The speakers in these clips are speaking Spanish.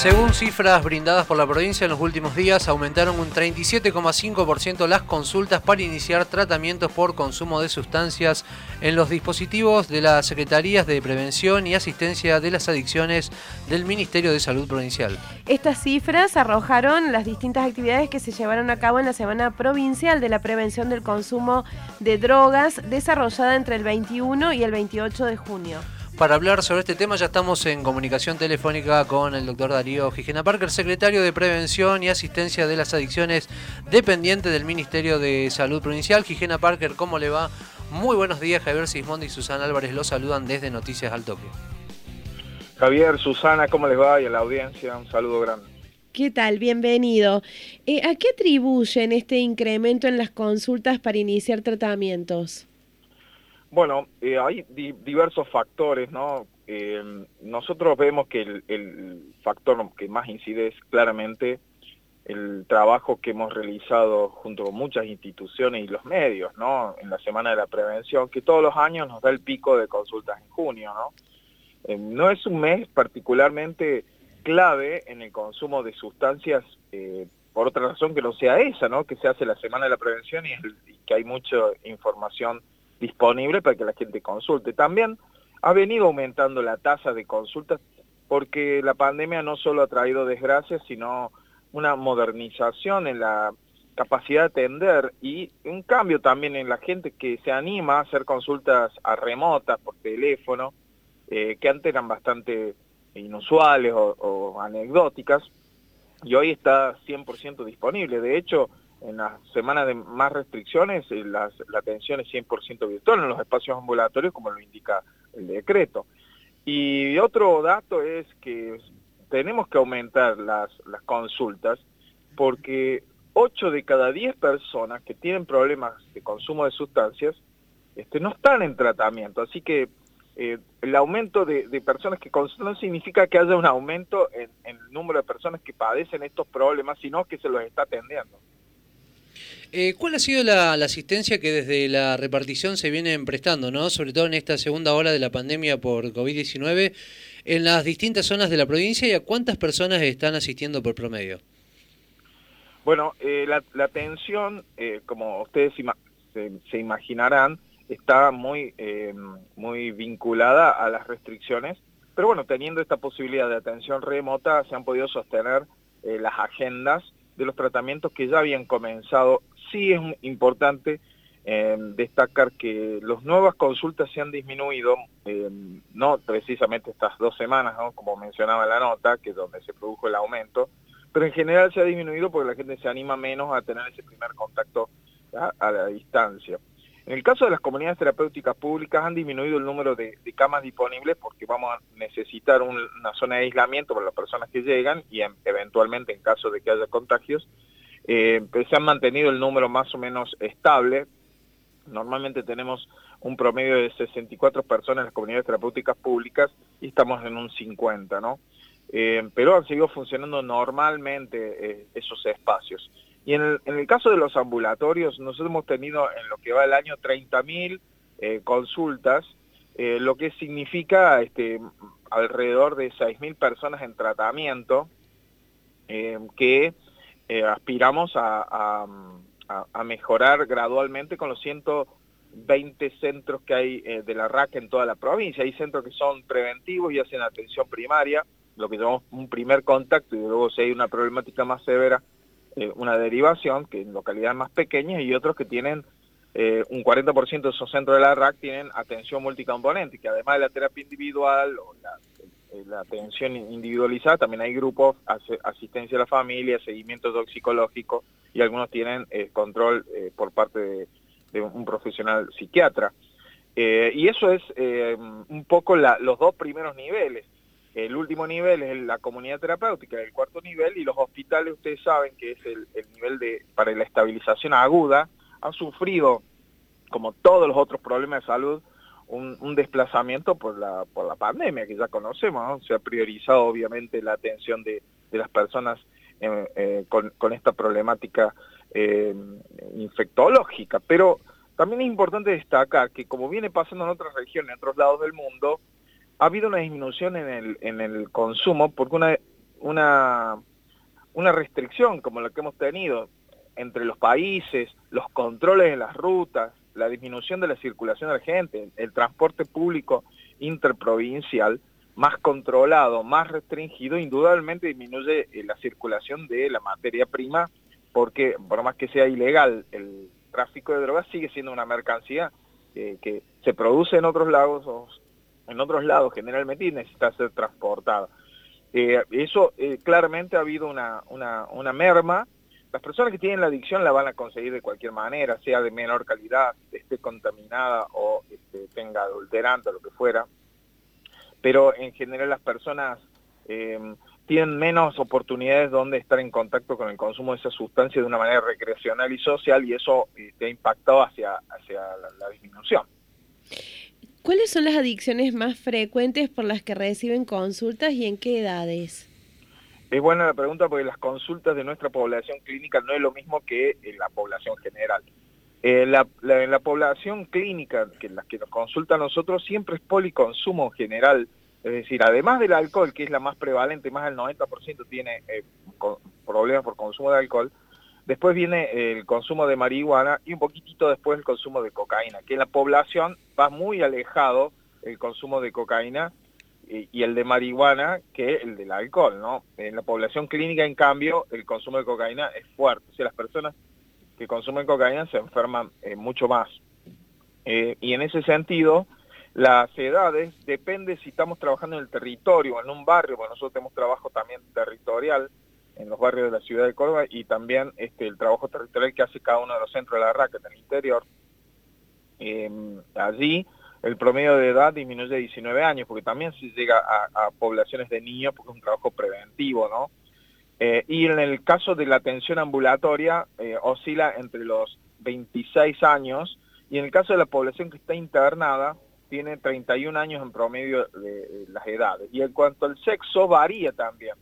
Según cifras brindadas por la provincia en los últimos días, aumentaron un 37,5% las consultas para iniciar tratamientos por consumo de sustancias en los dispositivos de las Secretarías de Prevención y Asistencia de las Adicciones del Ministerio de Salud Provincial. Estas cifras arrojaron las distintas actividades que se llevaron a cabo en la Semana Provincial de la Prevención del Consumo de Drogas, desarrollada entre el 21 y el 28 de junio. Para hablar sobre este tema ya estamos en comunicación telefónica con el doctor Darío Gijena Parker, secretario de Prevención y Asistencia de las Adicciones, dependiente del Ministerio de Salud Provincial. Gijena Parker, ¿cómo le va? Muy buenos días, Javier Sismondi y Susana Álvarez los saludan desde Noticias al Toque. Javier, Susana, ¿cómo les va? Y a la audiencia, un saludo grande. ¿Qué tal? Bienvenido. Eh, ¿A qué atribuyen este incremento en las consultas para iniciar tratamientos? Bueno, eh, hay diversos factores, ¿no? Eh, nosotros vemos que el, factor que más incide es claramente el trabajo que hemos realizado junto con muchas instituciones y los medios, ¿no? En la Semana de la Prevención, que todos los años nos da el pico de consultas en junio, ¿no? Eh, no es un mes particularmente clave en el consumo de sustancias por otra razón que no sea esa, ¿no? Que se hace la Semana de la Prevención y, y que hay mucha información disponible para que la gente consulte. También ha venido aumentando la tasa de consultas porque la pandemia no solo ha traído desgracias, sino una modernización en la capacidad de atender y un cambio también en la gente que se anima a hacer consultas a remotas por teléfono, eh, que antes eran bastante inusuales o, o anecdóticas, y hoy está 100% disponible. De hecho, en las semanas de más restricciones, eh, la atención es 100% virtual en los espacios ambulatorios, como lo indica el decreto. Y otro dato es que tenemos que aumentar las, consultas porque 8 de cada 10 personas que tienen problemas de consumo de sustancias este, no están en tratamiento. Así que eh, el aumento de, personas que consultan no significa que haya un aumento en, en el número de personas que padecen estos problemas, sino que se los está atendiendo. Eh, ¿Cuál ha sido la, asistencia que desde la repartición se viene prestando, ¿no? sobre todo en esta segunda ola de la pandemia por COVID-19, en las distintas zonas de la provincia y a cuántas personas están asistiendo por promedio? Bueno, eh, la, atención, eh, como ustedes se, imaginarán, está muy, muy vinculada a las restricciones, pero bueno, teniendo esta posibilidad de atención remota, se han podido sostener las agendas de los tratamientos que ya habían comenzado sí es importante eh, destacar que las nuevas consultas se han disminuido, eh, no precisamente estas dos semanas, como mencionaba la nota, que es donde se produjo el aumento, pero en general se ha disminuido porque la gente se anima menos a tener ese primer contacto a, la distancia. En el caso de las comunidades terapéuticas públicas han disminuido el número de, camas disponibles porque vamos a necesitar una zona de aislamiento para las personas que llegan y eventualmente en caso de que haya contagios eh, se han mantenido el número más o menos estable. Normalmente tenemos un promedio de 64 personas en las comunidades terapéuticas públicas y estamos en un 50, ¿no? Eh, pero han seguido funcionando normalmente eh, esos espacios. Y en el, caso de los ambulatorios, nosotros hemos tenido en lo que va el año 30.000 eh, consultas, lo que significa este, alrededor de 6.000 personas en tratamiento, que eh, aspiramos a, mejorar gradualmente con los 120 centros que hay eh, de la RAC en toda la provincia. Hay centros que son preventivos y hacen atención primaria, lo que llamamos un primer contacto, y luego si hay una problemática más severa, eh, una derivación, que en localidades más pequeñas, y otros que tienen un 40% de esos centros de la RAC tienen atención multicomponente, que además de la terapia individual o la la atención individualizada, también hay grupos, asistencia a la familia, seguimiento toxicológico y algunos tienen eh, control eh, por parte de, un profesional psiquiatra. y eso es un poco los dos primeros niveles. El último nivel es la comunidad terapéutica, el cuarto nivel, y los hospitales, ustedes saben que es el nivel de para la estabilización aguda, han sufrido, como todos los otros problemas de salud, un, desplazamiento por la, por la pandemia que ya conocemos, se ha priorizado obviamente la atención de, las personas eh, eh, con, esta problemática eh, infectológica, pero también es importante destacar que como viene pasando en otras regiones, en otros lados del mundo, ha habido una disminución en el, en el consumo porque una, una, una restricción como la que hemos tenido entre los países, los controles en las rutas, la disminución de la circulación de la gente, el transporte público interprovincial más controlado, más restringido, indudablemente disminuye eh, la circulación de la materia prima, porque por más que sea ilegal el tráfico de drogas, sigue siendo una mercancía que se produce en otros lados, en otros lados generalmente y necesita ser transportada. Eh, eso eh, claramente ha habido una, una, una merma las personas que tienen la adicción la van a conseguir de cualquier manera, sea de menor calidad, esté contaminada o este, tenga adulterante o lo que fuera. Pero en general las personas em, tienen menos oportunidades donde estar en contacto con el consumo de esa sustancia de una manera recreacional y social y eso este, ha impactado hacia, hacia la disminución. ¿Cuáles son las adicciones más frecuentes por las que reciben consultas y en qué edades? Es buena la pregunta porque las consultas de nuestra población clínica no es lo mismo que en la población general. Eh, la, en la población clínica, que las que nos consulta a nosotros, siempre es policonsumo general. Es decir, además del alcohol, que es la más prevalente, más del 90% tiene eh, problemas por consumo de alcohol, después viene el consumo de marihuana y un poquitito después el consumo de cocaína, que en la población va muy alejado el consumo de cocaína y el de marihuana que el del alcohol, ¿no? En la población clínica, en cambio, el consumo de cocaína es fuerte. O las personas que consumen cocaína se enferman eh, mucho más. Eh, y en ese sentido, las edades, depende si estamos trabajando en el territorio o en un barrio, bueno, nosotros tenemos trabajo también territorial en los barrios de la ciudad de Córdoba y también este, el trabajo territorial que hace cada uno de los centros de la RAC en el interior. Eh, allí el promedio de edad disminuye a 19 años, porque también se llega a, poblaciones de niños, porque es un trabajo preventivo, ¿no? Eh, y en el caso de la atención ambulatoria, eh, oscila entre los 26 años, y en el caso de la población que está internada, tiene 31 años en promedio de, las edades. Y en cuanto al sexo, varía también.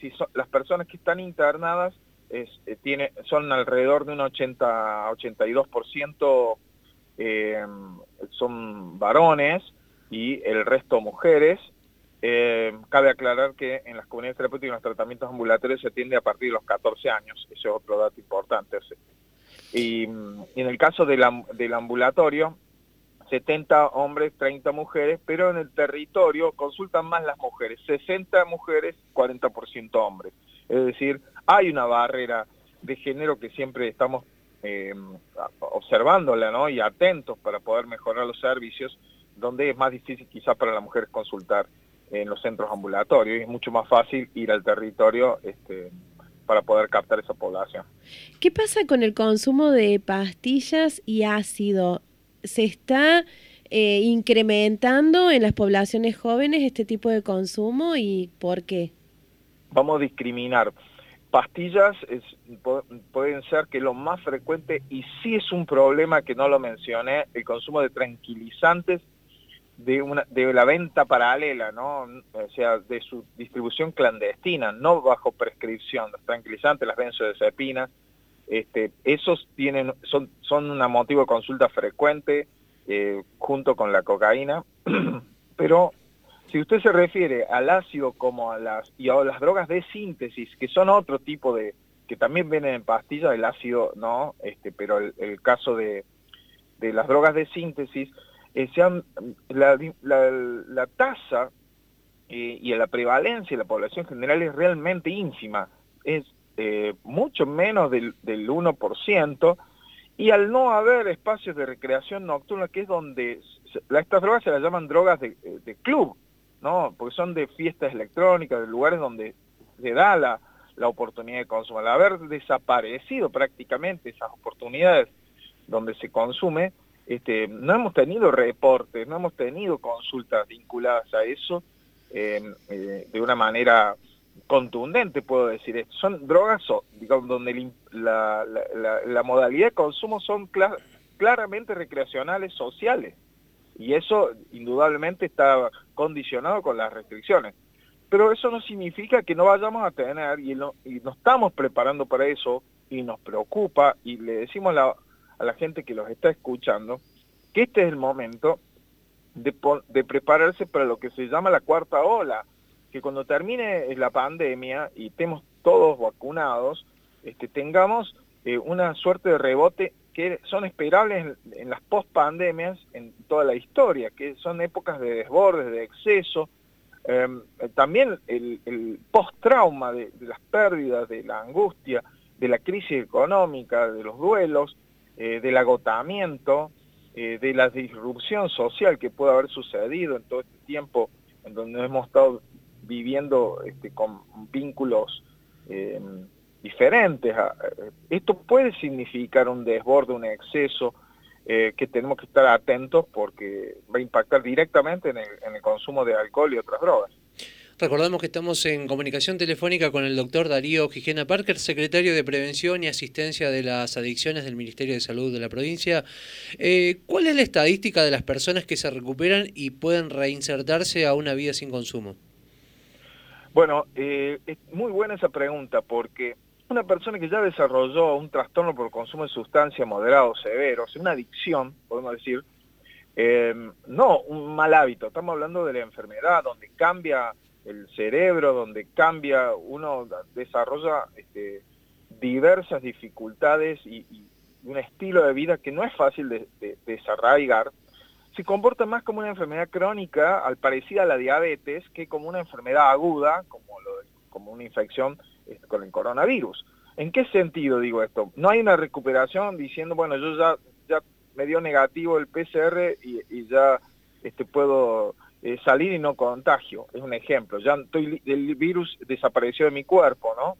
Si las personas que están internadas es, eh, tiene, son alrededor de un 80-82% eh, son varones y el resto mujeres. Eh, cabe aclarar que en las comunidades terapéuticas los tratamientos ambulatorios se atiende a partir de los 14 años, ese es otro dato importante. Y, en el caso del ambulatorio, 70 hombres, 30 mujeres, pero en el territorio consultan más las mujeres, 60 mujeres, 40% hombres. Es decir, hay una barrera de género que siempre estamos eh, observándola ¿no? y atentos para poder mejorar los servicios, donde es más difícil quizás para la mujer consultar en los centros ambulatorios y es mucho más fácil ir al territorio este, para poder captar esa población. ¿Qué pasa con el consumo de pastillas y ácido? ¿Se está eh, incrementando en las poblaciones jóvenes este tipo de consumo y por qué? Vamos a discriminar pastillas pueden ser que lo más frecuente, y sí es un problema que no lo mencioné, el consumo de tranquilizantes de, una, de la venta paralela, ¿no? o sea, de su distribución clandestina, no bajo prescripción, los tranquilizantes, las benzodiazepinas, este, esos tienen, son, son un motivo de consulta frecuente eh, junto con la cocaína, pero si usted se refiere al ácido como a las, y a las drogas de síntesis, que son otro tipo de, que también vienen en pastillas, el ácido no, este, pero el, caso de, de, las drogas de síntesis, eh, la, tasa eh, y la prevalencia de la población general es realmente ínfima, es eh, mucho menos del, del 1%, y al no haber espacios de recreación nocturna, que es donde estas drogas se las llaman drogas de club, Porque son de fiestas electrónicas, de lugares donde se da la, oportunidad de consumo. Al haber desaparecido prácticamente esas oportunidades donde se consume, este, no hemos tenido reportes, no hemos tenido consultas vinculadas a eso eh, de una manera contundente, puedo decir. Esto. Son drogas donde la, modalidad de consumo son claramente recreacionales sociales. Y eso indudablemente está condicionado con las restricciones. Pero eso no significa que no vayamos a tener, y, no, nos estamos preparando para eso, y nos preocupa, y le decimos a la, gente que los está escuchando, que este es el momento de, de prepararse para lo que se llama la cuarta ola, que cuando termine la pandemia y estemos todos vacunados, este, tengamos eh, una suerte de rebote que son esperables en, las post-pandemias en toda la historia, que son épocas de desbordes, de exceso, em, también el, post-trauma de, las pérdidas, de la angustia, de la crisis económica, de los duelos, eh, del agotamiento, eh, de la disrupción social que puede haber sucedido en todo este tiempo en donde hemos estado viviendo este, con vínculos eh, diferentes. Eh, esto puede significar un desborde, un exceso, eh, que tenemos que estar atentos porque va a impactar directamente en el, consumo de alcohol y otras drogas. Recordamos que estamos en comunicación telefónica con el doctor Darío Gijena Parker, secretario de Prevención y Asistencia de las Adicciones del Ministerio de Salud de la provincia. ¿Cuál es la estadística de las personas que se recuperan y pueden reinsertarse a una vida sin consumo? Bueno, eh, es muy buena esa pregunta porque una persona que ya desarrolló un trastorno por consumo de sustancia moderado o severo, una adicción, podemos decir, eh, no un mal hábito, estamos hablando de la enfermedad donde cambia el cerebro, donde cambia, uno desarrolla este, diversas dificultades y, un estilo de vida que no es fácil de desarraigar, se comporta más como una enfermedad crónica, al parecida a la diabetes, que como una enfermedad aguda, como, lo, como una infección con el coronavirus. ¿En qué sentido digo esto? No hay una recuperación diciendo, bueno, yo ya, me dio negativo el PCR y, ya este, puedo eh, salir y no contagio. Es un ejemplo. Ya estoy, el virus desapareció de mi cuerpo, ¿no?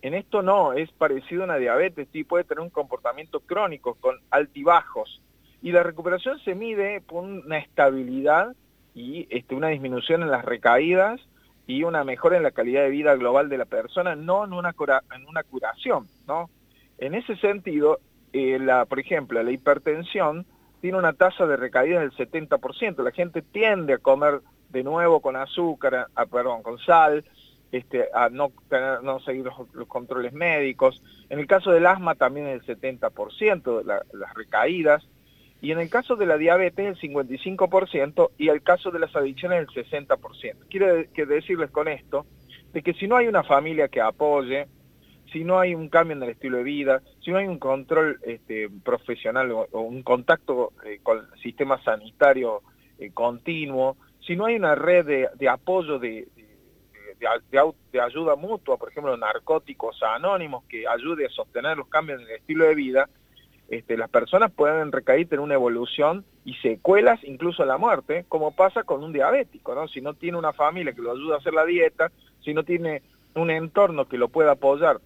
En esto no, es parecido a una diabetes, sí puede tener un comportamiento crónico con altibajos, y la recuperación se mide por una estabilidad y este, una disminución en las recaídas y una mejora en la calidad de vida global de la persona, no en una, en una curación. ¿no? En ese sentido, eh, la, por ejemplo, la hipertensión tiene una tasa de recaída del 70%. La gente tiende a comer de nuevo con azúcar, a, perdón, con sal, este, a no, tener, no seguir los, controles médicos. En el caso del asma también es el 70% de las recaídas y en el caso de la diabetes el 55% y el caso de las adicciones el 60%. Quiero decirles con esto de que si no hay una familia que apoye, si no hay un cambio en el estilo de vida, si no hay un control este, profesional o, un contacto eh, con el sistema sanitario eh, continuo, si no hay una red de, apoyo de, de, ayuda mutua, por ejemplo, narcóticos anónimos que ayude a sostener los cambios en el estilo de vida, este, las personas pueden recaer en una evolución y secuelas incluso la muerte, como pasa con un diabético, ¿no? Si no tiene una familia que lo ayude a hacer la dieta, si no tiene un entorno que lo pueda apoyar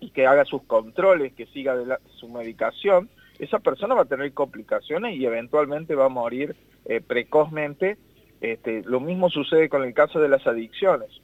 y que haga sus controles, que siga su medicación, esa persona va a tener complicaciones y eventualmente va a morir eh, precozmente. Este, lo mismo sucede con el caso de las adicciones.